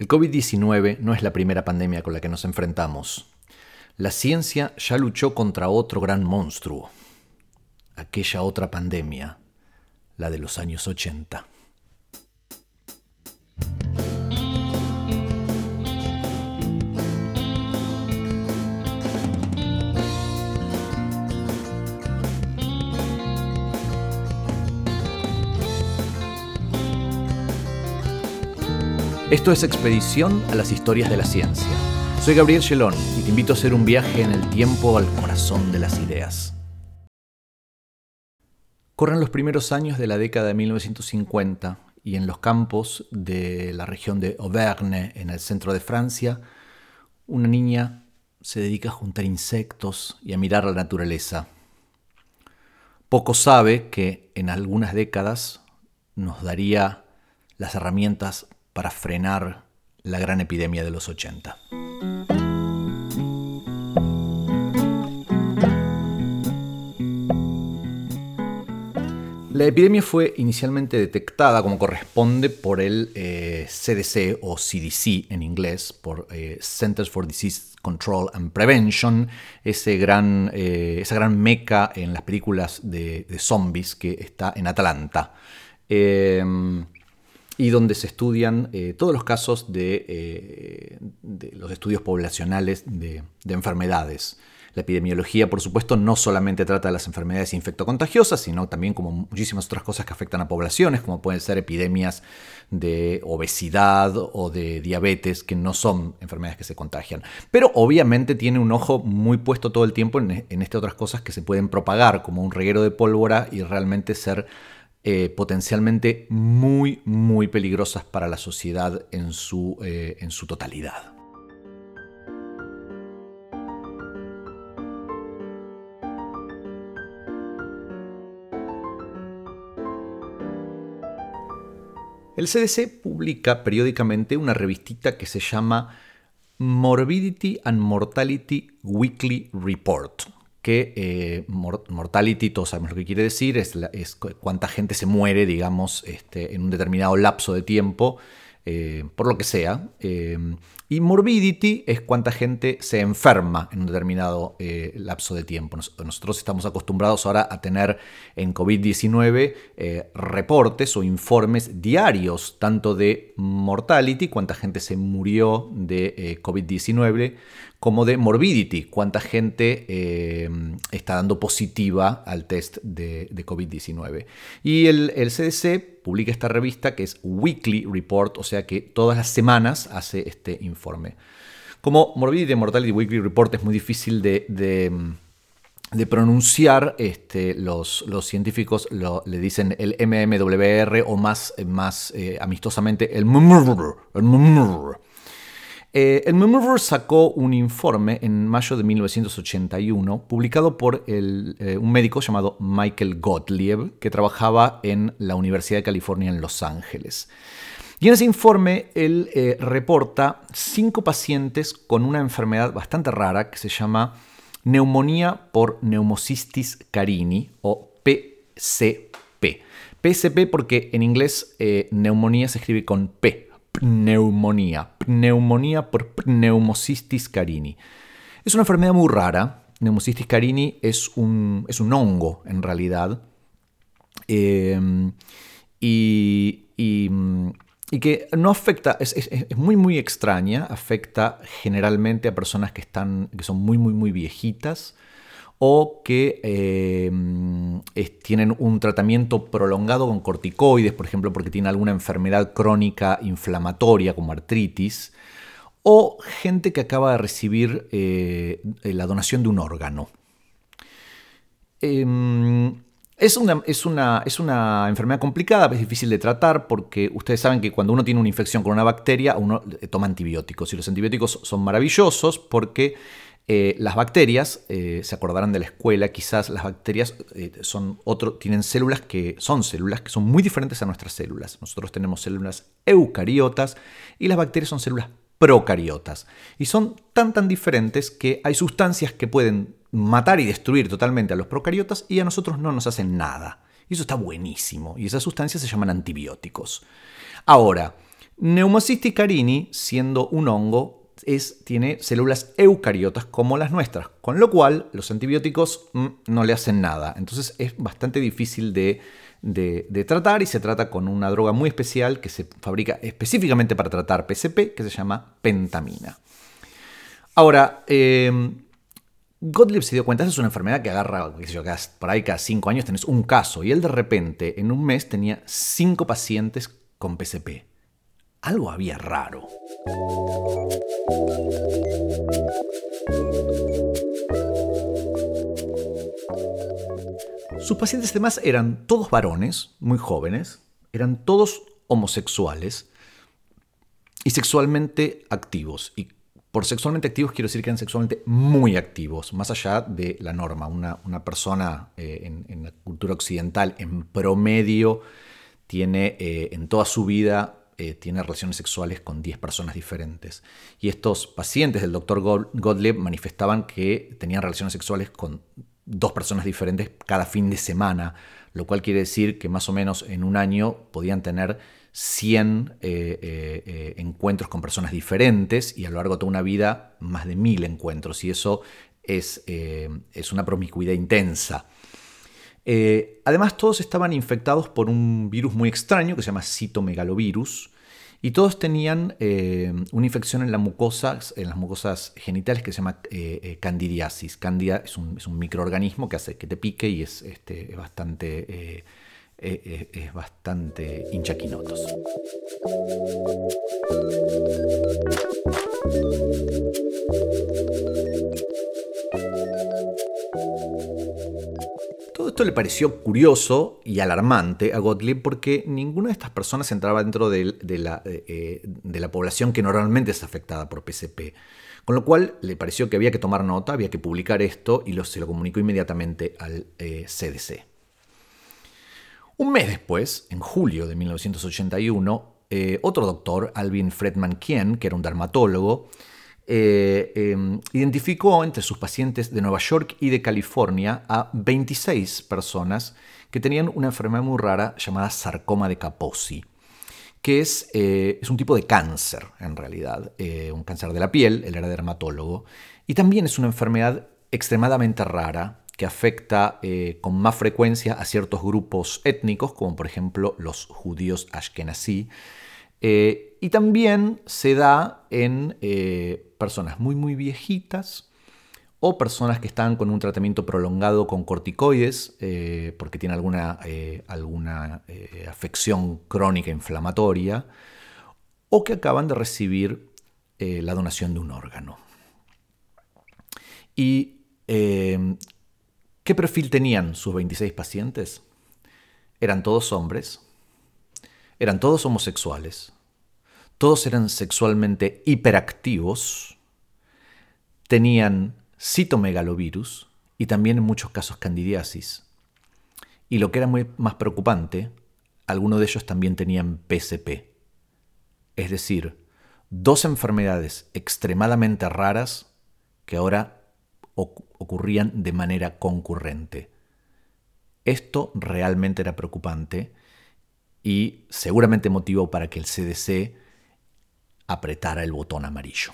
El COVID-19 no es la primera pandemia con la que nos enfrentamos. La ciencia ya luchó contra otro gran monstruo, aquella otra pandemia, la de los años 80. Esto es Expedición a las Historias de la Ciencia. Soy Gabriel Gelón y te invito a hacer un viaje en el tiempo al corazón de las ideas. Corren los primeros años de la década de 1950 y en los campos de la región de Auvergne, en el centro de Francia, una niña se dedica a juntar insectos y a mirar la naturaleza. Poco sabe que en algunas décadas nos daría las herramientas para frenar la gran epidemia de los 80. La epidemia fue inicialmente detectada como corresponde por el CDC eh, o CDC en inglés, por eh, Centers for Disease Control and Prevention, ese gran, eh, esa gran meca en las películas de, de, zombies que está en Atlanta y donde se estudian eh, todos los casos eh, de, los estudios poblacionales de, enfermedades. La epidemiología, por supuesto, no solamente trata de las enfermedades infectocontagiosas, sino también como muchísimas otras cosas que afectan a poblaciones, como pueden ser epidemias de obesidad o de diabetes, que no son enfermedades que se contagian. Pero obviamente tiene un ojo muy puesto todo el tiempo en, en estas otras cosas que se pueden propagar, como un reguero de pólvora y realmente ser eh, potencialmente muy, muy peligrosas para la sociedad en su, eh, en su totalidad. El CDC publica periódicamente una revistita que se llama Morbidity and Mortality Weekly Report que eh, mortality, todos sabemos lo que quiere decir, es, cuánta gente se muere, digamos, este, en un determinado lapso de tiempo, eh, por lo que sea. Eh, y morbidity es cuánta gente se enferma en un determinado lapso de tiempo. nosotros estamos acostumbrados ahora a tener en COVID-19 reportes o informes diarios, tanto de mortality, cuánta gente se murió de COVID-19, como de morbidity, cuánta gente eh, está dando positiva al test de, COVID-19. Y el, CDC publica esta revista que es Weekly Report, o sea que todas las semanas hace este informe. Como Morbidity Mortality Weekly Report es muy difícil de, pronunciar, este, los, científicos le dicen el MMWR o más, eh, amistosamente el MMWR. El eh, el Memorial sacó un informe en mayo de 1981, publicado por eh, un médico llamado Michael Gottlieb, que trabajaba en la Universidad de California en Los Ángeles. Y en ese informe él eh, reporta cinco pacientes con una enfermedad bastante rara que se llama neumonía por neumocystis carini o PCP. PCP porque en inglés neumonía se escribe con P, pneumonía. Pneumonía por pneumocystis carini. Es una enfermedad muy rara. Neumocystis carini es un, es un hongo, en realidad. Em, y, que no afecta, es, muy muy extraña, afecta generalmente a personas que, están, que son muy muy muy viejitas o que eh, tienen un tratamiento prolongado con corticoides, por ejemplo, porque tienen alguna enfermedad crónica inflamatoria como artritis, o gente que acaba de recibir eh, la donación de un órgano. Em, es una, es, una, es una, enfermedad complicada, es difícil de tratar porque ustedes saben que cuando uno tiene una infección con una bacteria, uno toma antibióticos y los antibióticos son maravillosos porque eh, las bacterias, eh, se acordarán de la escuela, quizás las bacterias eh, son otro, tienen células que son células que son muy diferentes a nuestras células. Nosotros tenemos células eucariotas y las bacterias son células procariotas. Y son tan tan diferentes que hay sustancias que pueden matar y destruir totalmente a los procariotas y a nosotros no nos hacen nada. Y eso está buenísimo. Y esas sustancias se llaman antibióticos. Ahora, Pneumocystis carini, siendo un hongo, es, tiene células eucariotas como las nuestras, con lo cual los antibióticos mm, no le hacen nada. Entonces es bastante difícil de, tratar y se trata con una droga muy especial que se fabrica específicamente para tratar PCP, que se llama pentamina. Ahora, eh, Gottlieb se dio cuenta, esa es una enfermedad que agarra, por ahí cada cinco años tenés un caso, y él de repente, en un mes, tenía cinco pacientes con PCP algo había raro. Sus pacientes además eran todos varones, muy jóvenes, eran todos homosexuales y sexualmente activos. Por sexualmente activos quiero decir que eran sexualmente muy activos, más allá de la norma. Una, persona eh, en, la cultura occidental en promedio tiene eh, en toda su vida eh, tiene relaciones sexuales con 10 personas diferentes. Y estos pacientes del doctor Gottlieb manifestaban que tenían relaciones sexuales con dos personas diferentes cada fin de semana, lo cual quiere decir que más o menos en un año podían tener 100 eh, eh, encuentros con personas diferentes y a lo largo de toda una vida más de 1000 encuentros. Y eso es, es una promiscuidad intensa. Eh, además, todos estaban infectados por un virus muy extraño que se llama citomegalovirus. Y todos tenían eh, una infección en, la mucosa, en las mucosas genitales que se llama eh, candidiasis. Candida es un, microorganismo que hace que te pique y es, este, bastante, es bastante hinchaquinotos. Todo esto le pareció curioso y alarmante a Gottlieb porque ninguna de estas personas entraba dentro de, la, eh, de, la, población que normalmente es afectada por PCP. Con lo cual le pareció que había que tomar nota, había que publicar esto y se lo comunicó inmediatamente al CDC. Un mes después, en julio de 1981, eh, otro doctor, Alvin Fredman Kien, que era un dermatólogo, eh, em, identificó entre sus pacientes de Nueva York y de California a 26 personas que tenían una enfermedad muy rara llamada sarcoma de Kaposi, que es, eh, es un tipo de cáncer en realidad, un cáncer de la piel, él era dermatólogo, y también es una enfermedad extremadamente rara que afecta con más frecuencia a ciertos grupos étnicos, como por ejemplo los judíos ashkenazí, y también se da en personas muy muy viejitas o personas que están con un tratamiento prolongado con corticoides eh, porque tienen alguna, eh, alguna eh, afección crónica inflamatoria o que acaban de recibir la donación de un órgano. ¿Y qué perfil tenían sus 26 pacientes? Eran todos hombres, eran todos homosexuales, todos eran sexualmente hiperactivos, tenían citomegalovirus y también en muchos casos candidiasis. Y lo que era muy más preocupante, algunos de ellos también tenían PCP, es decir, dos enfermedades extremadamente raras que ahora ocurrían de manera concurrente. Esto realmente era preocupante y seguramente motivó para que el CDC apretara el botón amarillo.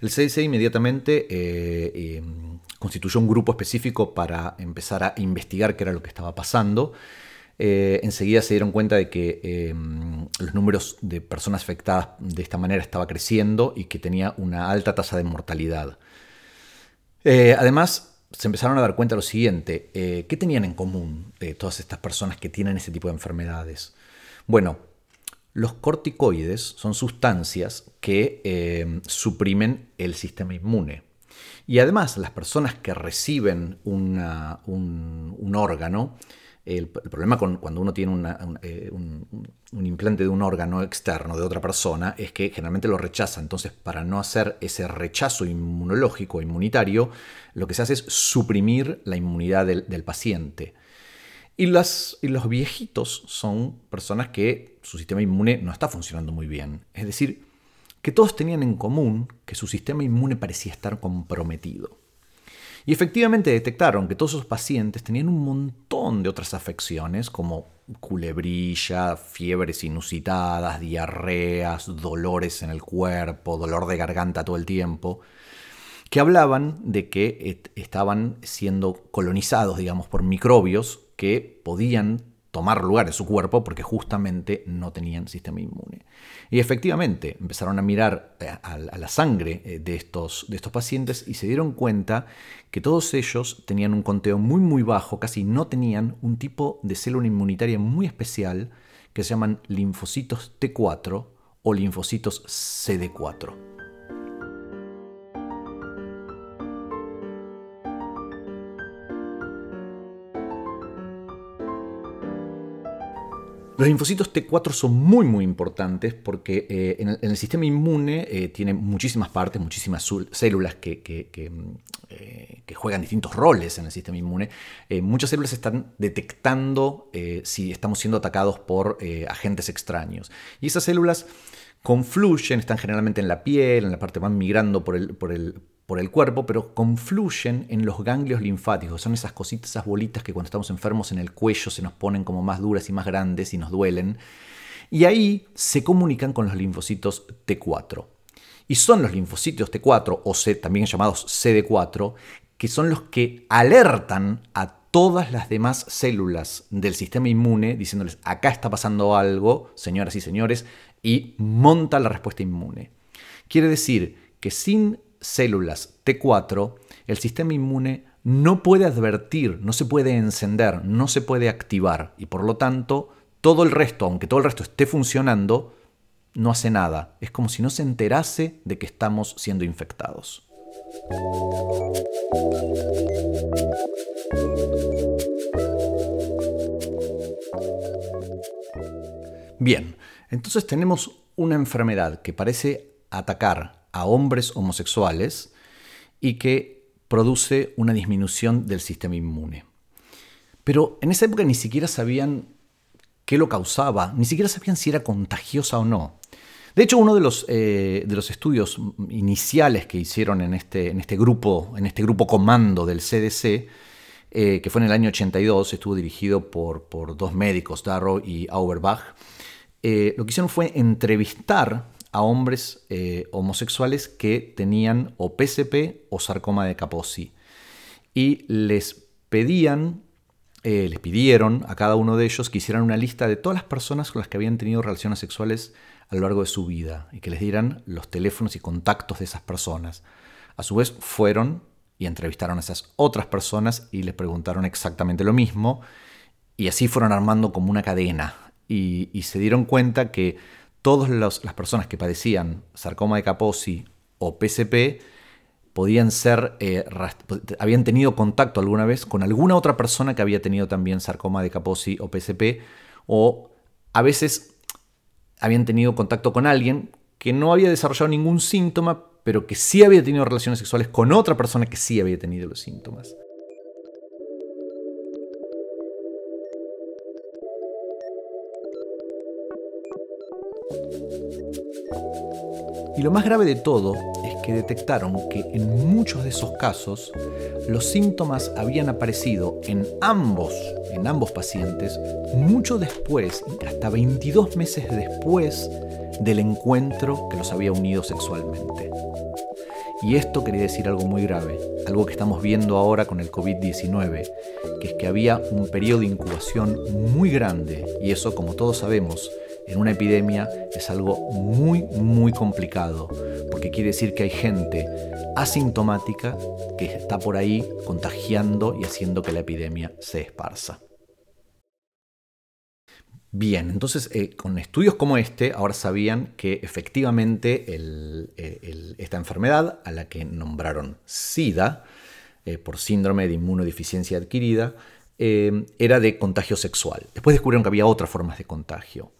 El CDC inmediatamente eh, em, constituyó un grupo específico para empezar a investigar qué era lo que estaba pasando. Eh, enseguida se dieron cuenta de que em, los números de personas afectadas de esta manera estaba creciendo y que tenía una alta tasa de mortalidad. Eh, además, se empezaron a dar cuenta de lo siguiente, ¿qué tenían en común todas estas personas que tienen ese tipo de enfermedades? Bueno, los corticoides son sustancias que eh, suprimen el sistema inmune. Y además las personas que reciben un, órgano, el, problema con, cuando uno tiene eh, un, implante de un órgano externo de otra persona es que generalmente lo rechaza. Entonces, para no hacer ese rechazo inmunológico, inmunitario, lo que se hace es suprimir la inmunidad del paciente. Y, las, y los viejitos son personas que su sistema inmune no está funcionando muy bien. Es decir, que todos tenían en común que su sistema inmune parecía estar comprometido. Y efectivamente detectaron que todos esos pacientes tenían un montón de otras afecciones como culebrilla, fiebres inusitadas, diarreas, dolores en el cuerpo, dolor de garganta todo el tiempo, que hablaban de que estaban siendo colonizados, digamos, por microbios que podían tomar lugar en su cuerpo porque justamente no tenían sistema inmune. Y efectivamente empezaron a mirar eh, a, la sangre eh, de estos, de estos pacientes y se dieron cuenta que todos ellos tenían un conteo muy muy bajo, casi no tenían un tipo de célula inmunitaria muy especial que se llaman linfocitos T4 o linfocitos CD4. Los linfocitos T4 son muy muy importantes porque eh, en, el, sistema inmune eh, tiene muchísimas partes, muchísimas células que, eh, que, juegan distintos roles en el sistema inmune. muchas células están detectando si estamos siendo atacados por agentes extraños. Y esas células confluyen, están generalmente en la piel, en la parte van migrando por el, por el, por el cuerpo, pero confluyen en los ganglios linfáticos. Son esas cositas, esas bolitas que cuando estamos enfermos en el cuello se nos ponen como más duras y más grandes y nos duelen. Y ahí se comunican con los linfocitos T4. Y son los linfocitos T4, o C, también llamados CD4, que son los que alertan a todas las demás células del sistema inmune, diciéndoles, acá está pasando algo, señoras y señores, y monta la respuesta inmune. Quiere decir que sin células T4, el sistema inmune no puede advertir, no se puede encender, no se puede activar y por lo tanto todo el resto, aunque todo el resto esté funcionando, no hace nada. Es como si no se enterase de que estamos siendo infectados. Bien, entonces tenemos una enfermedad que parece atacar a hombres homosexuales y que produce una disminución del sistema inmune. Pero en esa época ni siquiera sabían qué lo causaba, ni siquiera sabían si era contagiosa o no. De hecho, uno de los, eh, de los estudios iniciales que hicieron en este, en este, grupo, en este grupo comando del CDC, eh, que fue en el año 82, estuvo dirigido por, por dos médicos, Darrow y Auerbach, eh, lo que hicieron fue entrevistar a hombres eh, homosexuales que tenían o PSP o sarcoma de Kaposi. Y les pedían, eh, les pidieron a cada uno de ellos que hicieran una lista de todas las personas con las que habían tenido relaciones sexuales a lo largo de su vida y que les dieran los teléfonos y contactos de esas personas. A su vez fueron y entrevistaron a esas otras personas y les preguntaron exactamente lo mismo y así fueron armando como una cadena y se dieron cuenta que todas las personas que padecían sarcoma de Kaposi o PSP podían ser, eh, habían tenido contacto alguna vez con alguna otra persona que había tenido también sarcoma de Kaposi o PSP, o a veces habían tenido contacto con alguien que no había desarrollado ningún síntoma, pero que sí había tenido relaciones sexuales con otra persona que sí había tenido los síntomas. Y lo más grave de todo es que detectaron que en muchos de esos casos los síntomas habían aparecido en ambos, en ambos pacientes, mucho después, hasta 22 meses después del encuentro que los había unido sexualmente. Y esto quería decir algo muy grave, algo que estamos viendo ahora con el COVID-19, que es que había un periodo de incubación muy grande, y eso, como todos sabemos, en una epidemia es algo muy, muy complicado, porque quiere decir que hay gente asintomática que está por ahí contagiando y haciendo que la epidemia se esparza. Bien, entonces eh, con estudios como este, ahora sabían que efectivamente eh, esta enfermedad, a la que nombraron SIDA, eh, por síndrome de inmunodeficiencia adquirida, era de contagio sexual. Después descubrieron que había otras formas de contagio.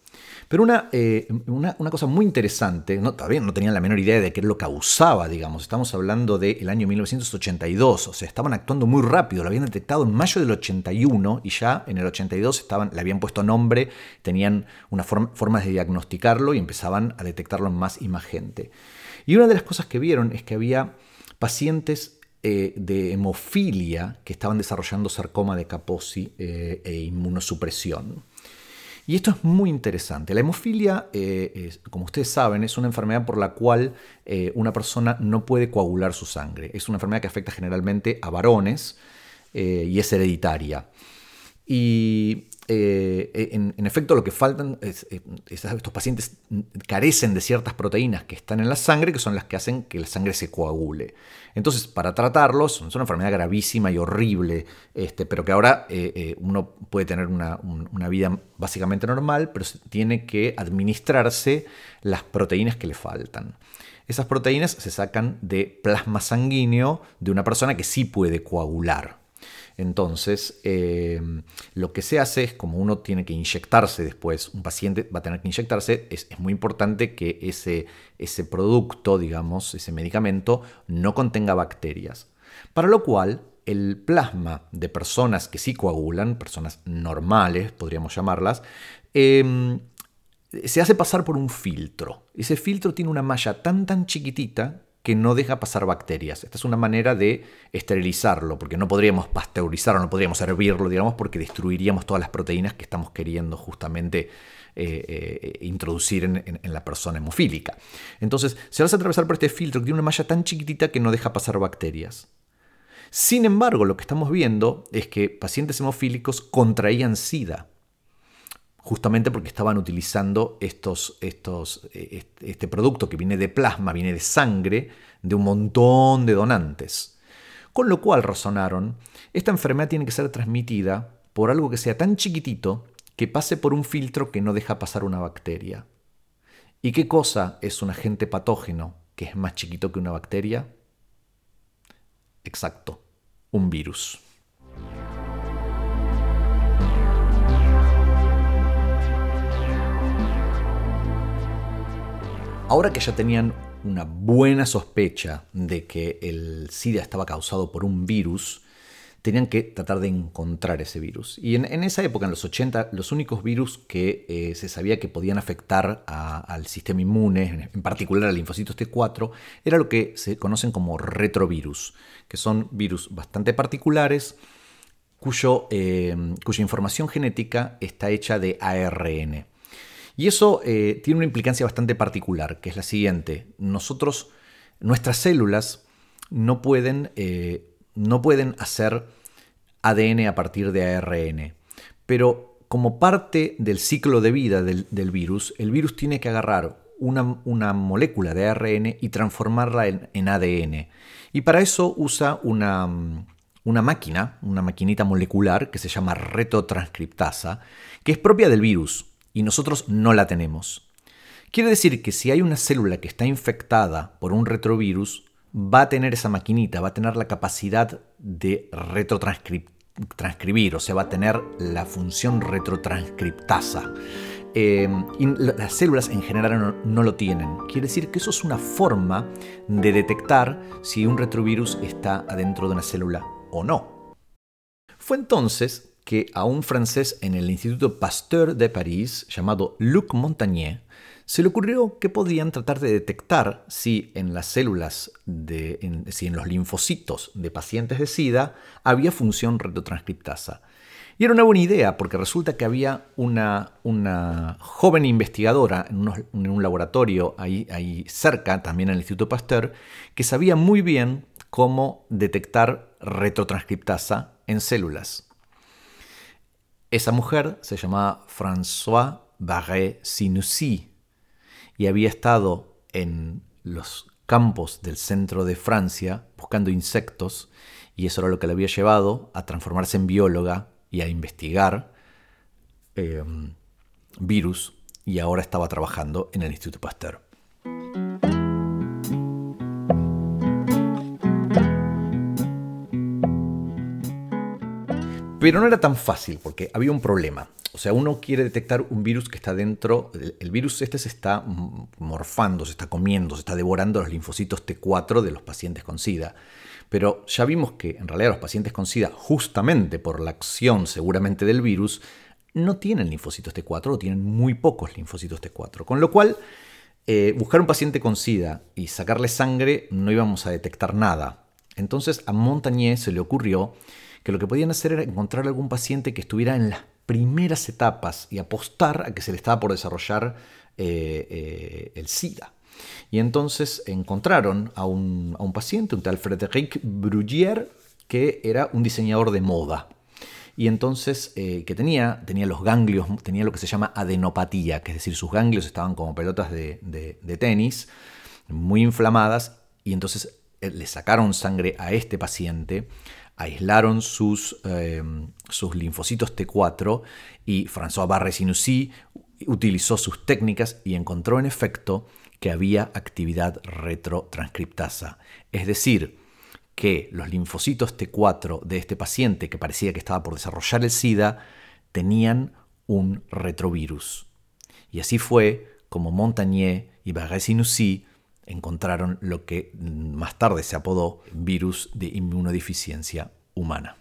Pero eh, una, una, cosa muy interesante, no, todavía no tenían la menor idea de qué lo causaba, digamos. Estamos hablando del año 1982, o sea, estaban actuando muy rápido, lo habían detectado en mayo del 81 y ya en el 82 estaban, le habían puesto nombre, tenían una forma, formas de diagnosticarlo y empezaban a detectarlo en más y gente. Y una de las cosas que vieron es que había pacientes eh, de hemofilia que estaban desarrollando sarcoma de Kaposi eh, e inmunosupresión. Y esto es muy interesante. La hemofilia, eh, como ustedes saben, es una enfermedad por la cual una persona no puede coagular su sangre. Es una enfermedad que afecta generalmente a varones y es hereditaria. Y eh, eh, en, efecto lo que faltan es, eh, estos pacientes carecen de ciertas proteínas que están en la sangre que son las que hacen que la sangre se coagule. Entonces, para tratarlos, es una enfermedad gravísima y horrible, este, pero que ahora uno puede tener una, una, vida básicamente normal, pero tiene que administrarse las proteínas que le faltan. Esas proteínas se sacan de plasma sanguíneo de una persona que sí puede coagular. Entonces, eh, lo que se hace es, como uno tiene que inyectarse después, un paciente va a tener que inyectarse, es, muy importante que ese, ese producto, digamos, ese medicamento, no contenga bacterias. Para lo cual, el plasma de personas que sí coagulan, personas normales, podríamos llamarlas, em, se hace pasar por un filtro. Ese filtro tiene una malla tan tan chiquitita que no deja pasar bacterias. Esta es una manera de esterilizarlo, porque no podríamos pasteurizarlo, no podríamos hervirlo, digamos, porque destruiríamos todas las proteínas que estamos queriendo justamente eh, eh, introducir en, la persona hemofílica. Entonces, se a atravesar por este filtro que tiene una malla tan chiquitita que no deja pasar bacterias. Sin embargo, lo que estamos viendo es que pacientes hemofílicos contraían SIDA justamente porque estaban utilizando estos, estos, eh, este producto que viene de plasma, viene de sangre, de un montón de donantes. Con lo cual razonaron, esta enfermedad tiene que ser transmitida por algo que sea tan chiquitito que pase por un filtro que no deja pasar una bacteria. ¿Y qué cosa es un agente patógeno que es más chiquito que una bacteria? Exacto, un virus. Ahora que ya tenían una buena sospecha de que el SIDA estaba causado por un virus, tenían que tratar de encontrar ese virus. Y en, esa época, en los 80, los únicos virus que eh, se sabía que podían afectar al sistema inmune, en particular al linfocitos T4, era lo que se conocen como retrovirus, que son virus bastante particulares cuyo, eh, cuya información genética está hecha de ARN. Y eso eh, tiene una implicancia bastante particular, que es la siguiente. Nosotros, nuestras células no pueden, eh, no pueden hacer ADN a partir de ARN, pero como parte del ciclo de vida del, virus, el virus tiene que agarrar una, molécula de ARN y transformarla en, ADN. Y para eso usa una, una, máquina, una maquinita molecular que se llama retrotranscriptasa, que es propia del virus y nosotros no la tenemos. Quiere decir que si hay una célula que está infectada por un retrovirus, va a tener esa maquinita, va a tener la capacidad de retrotranscribir, o sea, va a tener la función retrotranscriptasa. Em, y las células en general no, lo tienen. Quiere decir que eso es una forma de detectar si un retrovirus está adentro de una célula o no. Fue entonces que a un francés en el Instituto Pasteur de París llamado Luc Montagnier se le ocurrió que podían tratar de detectar si en las células, de, si en los linfocitos de pacientes de SIDA había función retrotranscriptasa. Y era una buena idea porque resulta que había una, una joven investigadora en, en, un laboratorio ahí, ahí cerca, también en el Instituto Pasteur, que sabía muy bien cómo detectar retrotranscriptasa en células. Esa mujer se llamaba François Barré Sinoussi y había estado en los campos del centro de Francia buscando insectos y eso era lo que le había llevado a transformarse en bióloga y a investigar em, virus y ahora estaba trabajando en el Instituto Pasteur. Pero no era tan fácil porque había un problema. O sea, uno quiere detectar un virus que está dentro, el virus este se está morfando, se está comiendo, se está devorando los linfocitos T4 de los pacientes con SIDA. Pero ya vimos que en realidad los pacientes con SIDA, justamente por la acción seguramente del virus, no tienen linfocitos T4 o tienen muy pocos linfocitos T4. Con lo cual, eh, buscar un paciente con SIDA y sacarle sangre no íbamos a detectar nada. Entonces a Montagnier se le ocurrió que lo que podían hacer era encontrar algún paciente que estuviera en las primeras etapas y apostar a que se le estaba por desarrollar eh, eh, el SIDA. Y entonces encontraron a un, paciente, un tal Frédéric Brugier, que era un diseñador de moda. Y entonces, eh, que tenía, tenía los ganglios, tenía lo que se llama adenopatía, que es decir, sus ganglios estaban como pelotas de, de tenis, muy inflamadas, y entonces le sacaron sangre a este paciente, aislaron sus, eh, sus linfocitos T4 y François Barré-Sinoussi utilizó sus técnicas y encontró en efecto que había actividad retrotranscriptasa. Es decir, que los linfocitos T4 de este paciente que parecía que estaba por desarrollar el SIDA tenían un retrovirus. Y así fue como Montagnier y Barré-Sinoussi encontraron lo que más tarde se apodó virus de inmunodeficiencia humana.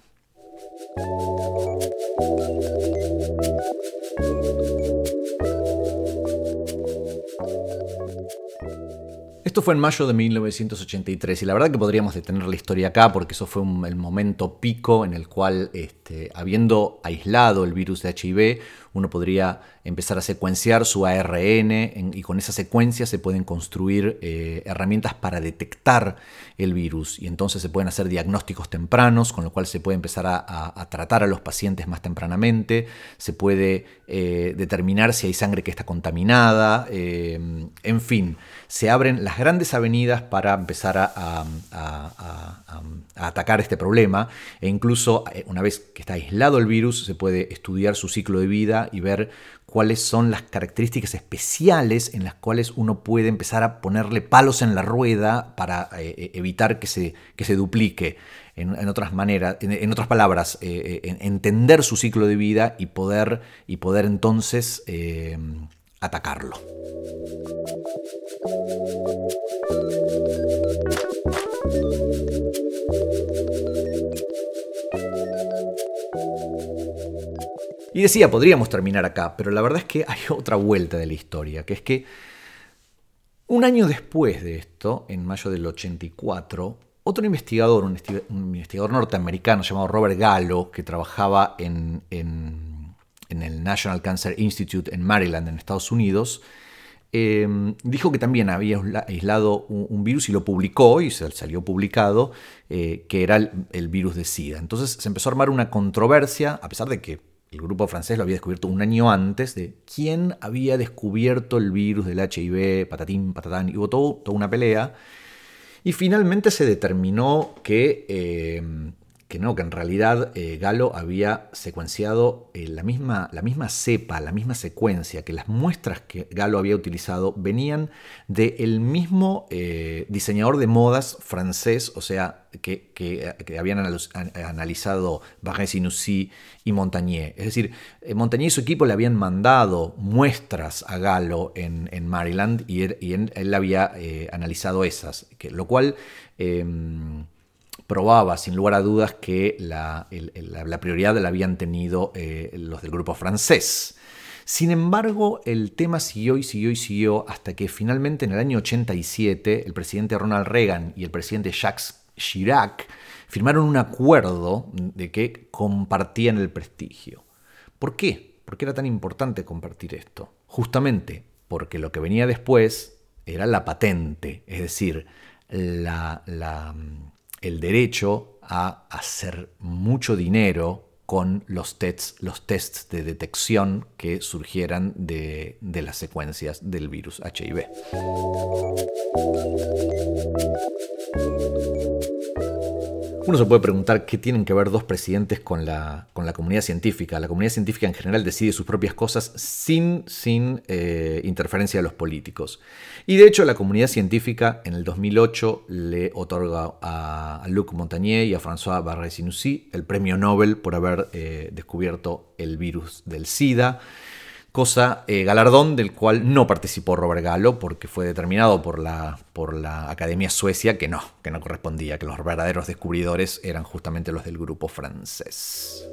Esto fue en mayo de 1983 y la verdad que podríamos detener la historia acá porque eso fue el momento pico en el cual, este, habiendo aislado el virus de HIV, uno podría empezar a secuenciar su ARN y con esa secuencia se pueden construir eh, herramientas para detectar el virus. Y entonces se pueden hacer diagnósticos tempranos, con lo cual se puede empezar a, tratar a los pacientes más tempranamente, se puede eh, determinar si hay sangre que está contaminada, eh, en fin, se abren las grandes avenidas para empezar a, atacar este problema e incluso una vez que está aislado el virus se puede estudiar su ciclo de vida y ver cuáles son las características especiales en las cuales uno puede empezar a ponerle palos en la rueda para eh, eh, evitar que se, que se duplique. En, otras maneras, en, otras palabras, eh, entender su ciclo de vida y poder, y poder entonces atacarlo. Y decía, podríamos terminar acá, pero la verdad es que hay otra vuelta de la historia, que es que un año después de esto, en mayo del 84, otro investigador, un, investigador norteamericano llamado Robert Gallo, que trabajaba en, el National Cancer Institute en Maryland, en Estados Unidos, em, dijo que también había aislado un, virus y lo publicó, y salió publicado, eh, que era el virus de SIDA. Entonces se empezó a armar una controversia, a pesar de que el grupo francés lo había descubierto un año antes de quién había descubierto el virus del HIV, patatín, patatán, y hubo toda una pelea. Y finalmente se determinó que eh, que no, que en realidad eh, Galo había secuenciado eh, la, misma, la misma cepa, la misma secuencia, que las muestras que Galo había utilizado venían del mismo eh, diseñador de modas francés, o sea, que, habían analizado Barré-Sinoussi y Montagnier. Es decir, Montagnier y su equipo le habían mandado muestras a Galo en, Maryland y él, él, había analizado esas, que, lo cual em, probaba sin lugar a dudas que la, prioridad la habían tenido eh, los del grupo francés. Sin embargo, el tema siguió y siguió y siguió hasta que finalmente en el año 87 el presidente Ronald Reagan y el presidente Jacques Chirac firmaron un acuerdo de que compartían el prestigio. ¿Por qué? ¿Por qué era tan importante compartir esto? Justamente porque lo que venía después era la patente, es decir, la, la el derecho a hacer mucho dinero con los tests, los tests de detección que surgieran de, de las secuencias del virus HIV. Uno se puede preguntar qué tienen que ver dos presidentes con la, con la comunidad científica. La comunidad científica en general decide sus propias cosas sin, sin eh, interferencia de los políticos. Y de hecho la comunidad científica en el 2008 le otorga a, Luc Montagnier y a François Barré-Sinoussi el premio Nobel por haber eh, descubierto el virus del SIDA cosa, eh, galardón del cual no participó Robert Gallo porque fue determinado por la Academia Suecia que no, que no correspondía, que los verdaderos descubridores eran justamente los del grupo francés.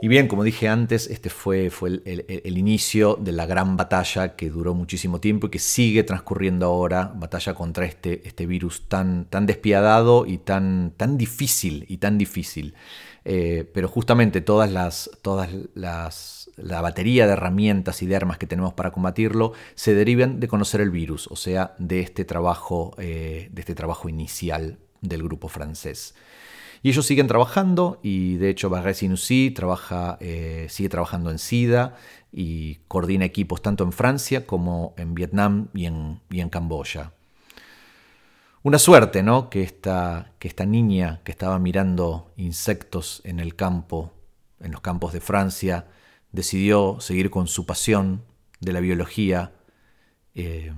Y bien, como dije antes, este fue, fue el, inicio de la gran batalla que duró muchísimo tiempo y que sigue transcurriendo ahora, batalla contra este, este virus tan, tan despiadado y tan, tan difícil y tan difícil. Eh, pero justamente todas las, todas las, la batería de herramientas y de armas que tenemos para combatirlo se derivan de conocer el virus, o sea, de este trabajo, eh, de este trabajo inicial del grupo francés. Y ellos siguen trabajando y de hecho Barré Sinussi trabaja, eh, sigue trabajando en SIDA y coordina equipos tanto en Francia como en Vietnam y en, en Camboya. Una suerte, ¿no? Que esta, que esta niña que estaba mirando insectos en el campo, en los campos de Francia, decidió seguir con su pasión de la biología, eh,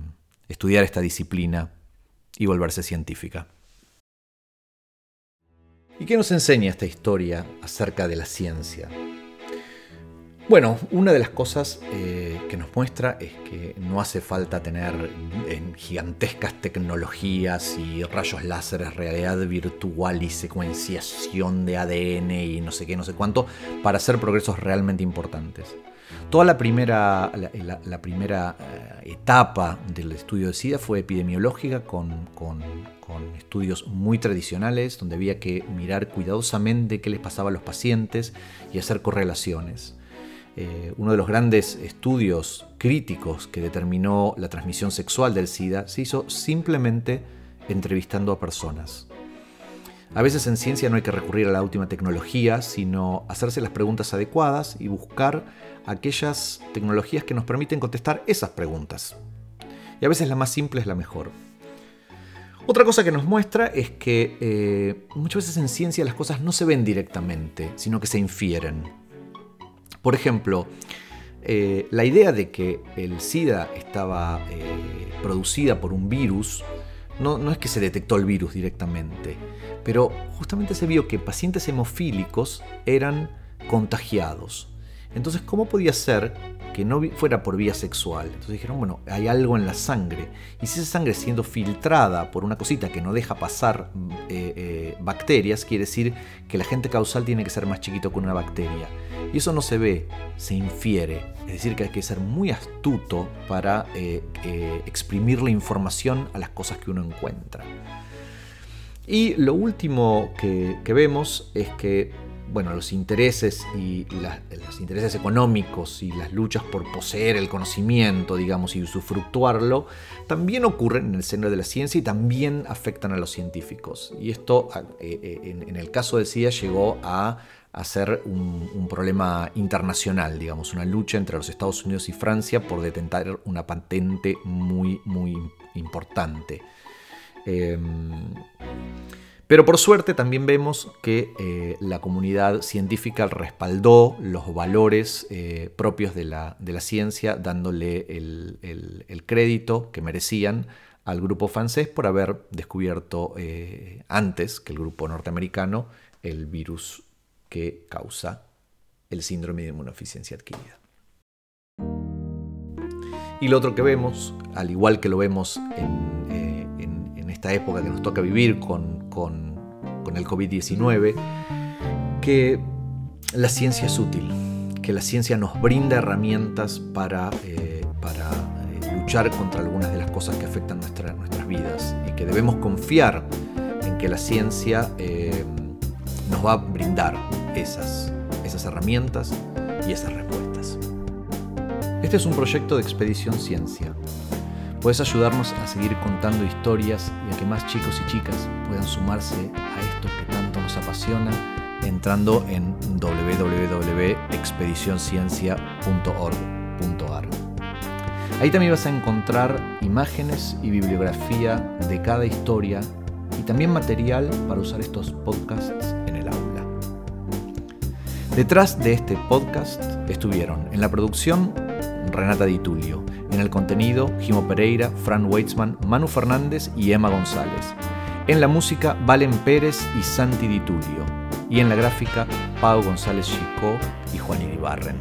estudiar esta disciplina y volverse científica. ¿Y qué nos enseña esta historia acerca de la ciencia? Bueno, una de las cosas eh, que nos muestra es que no hace falta tener en gigantescas tecnologías y rayos láseres, realidad virtual y secuenciación de ADN y no sé qué, no sé cuánto, para hacer progresos realmente importantes. Toda la primera, la, primera eh, etapa del estudio de SIDA fue epidemiológica con, estudios muy tradicionales donde había que mirar cuidadosamente qué les pasaba a los pacientes y hacer correlaciones. Eh, uno de los grandes estudios críticos que determinó la transmisión sexual del SIDA se hizo simplemente entrevistando a personas. A veces en ciencia no hay que recurrir a la última tecnología, sino hacerse las preguntas adecuadas y buscar aquellas tecnologías que nos permiten contestar esas preguntas. Y a veces la más simple es la mejor. Otra cosa que nos muestra es que eh, muchas veces en ciencia las cosas no se ven directamente, sino que se infieren. Por ejemplo, eh, la idea de que el SIDA estaba eh, producida por un virus no, no, es que se detectó el virus directamente, pero justamente se vio que pacientes hemofílicos eran contagiados. Entonces, ¿cómo podía ser que no fuera por vía sexual? Entonces dijeron, bueno, hay algo en la sangre. Y si esa sangre siendo filtrada por una cosita que no deja pasar eh, eh, bacterias, quiere decir que el agente causal tiene que ser más chiquito que una bacteria. Y eso no se ve, se infiere. Es decir, que hay que ser muy astuto para eh, exprimir la información a las cosas que uno encuentra. Y lo último que vemos es que bueno, los intereses y los intereses económicos y las luchas por poseer el conocimiento, digamos, y usufructuarlo, también ocurren en el seno de la ciencia y también afectan a los científicos. Y esto, eh, eh, en el caso de CIA, llegó a, ser un, problema internacional, digamos, una lucha entre los Estados Unidos y Francia por detentar una patente muy, muy importante. Em, pero por suerte también vemos que eh, la comunidad científica respaldó los valores eh, propios de la, ciencia, dándole el, crédito que merecían al grupo francés por haber descubierto eh, antes que el grupo norteamericano el virus que causa el síndrome de inmunodeficiencia adquirida. Y lo otro que vemos, al igual que lo vemos en esta época que nos toca vivir con, con, el COVID-19, que la ciencia es útil, que la ciencia nos brinda herramientas para, eh, para eh, luchar contra algunas de las cosas que afectan nuestras vidas y que debemos confiar en que la ciencia eh, nos va a brindar esas, esas herramientas y esas respuestas. Este es un proyecto de Expedición Ciencia Puedes ayudarnos a seguir contando historias que más chicos y chicas puedan sumarse a esto que tanto nos apasiona entrando en www.expedicionciencia.org.ar. Ahí también vas a encontrar imágenes y bibliografía de cada historia y también material para usar estos podcasts en el aula. Detrás de este podcast estuvieron en la producción Renata Di Tulio, en el contenido, Jimo Pereira, Fran Weitzman, Manu Fernández y Emma González. En la música, Valen Pérez y Santi Di Tulio. Y en la gráfica, Pau González Chicó y Juan Iribarren.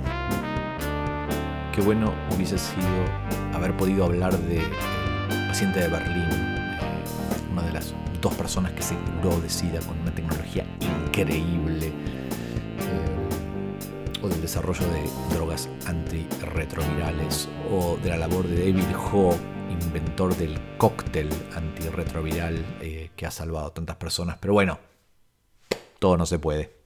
Qué bueno hubiese sido haber podido hablar de paciente de Berlín, eh, una de las dos personas que se curó de SIDA con una tecnología increíble. O del desarrollo de drogas antirretrovirales, o de la labor de David Ho, inventor del cóctel antirretroviral eh, que ha salvado tantas personas. Pero bueno, todo no se puede.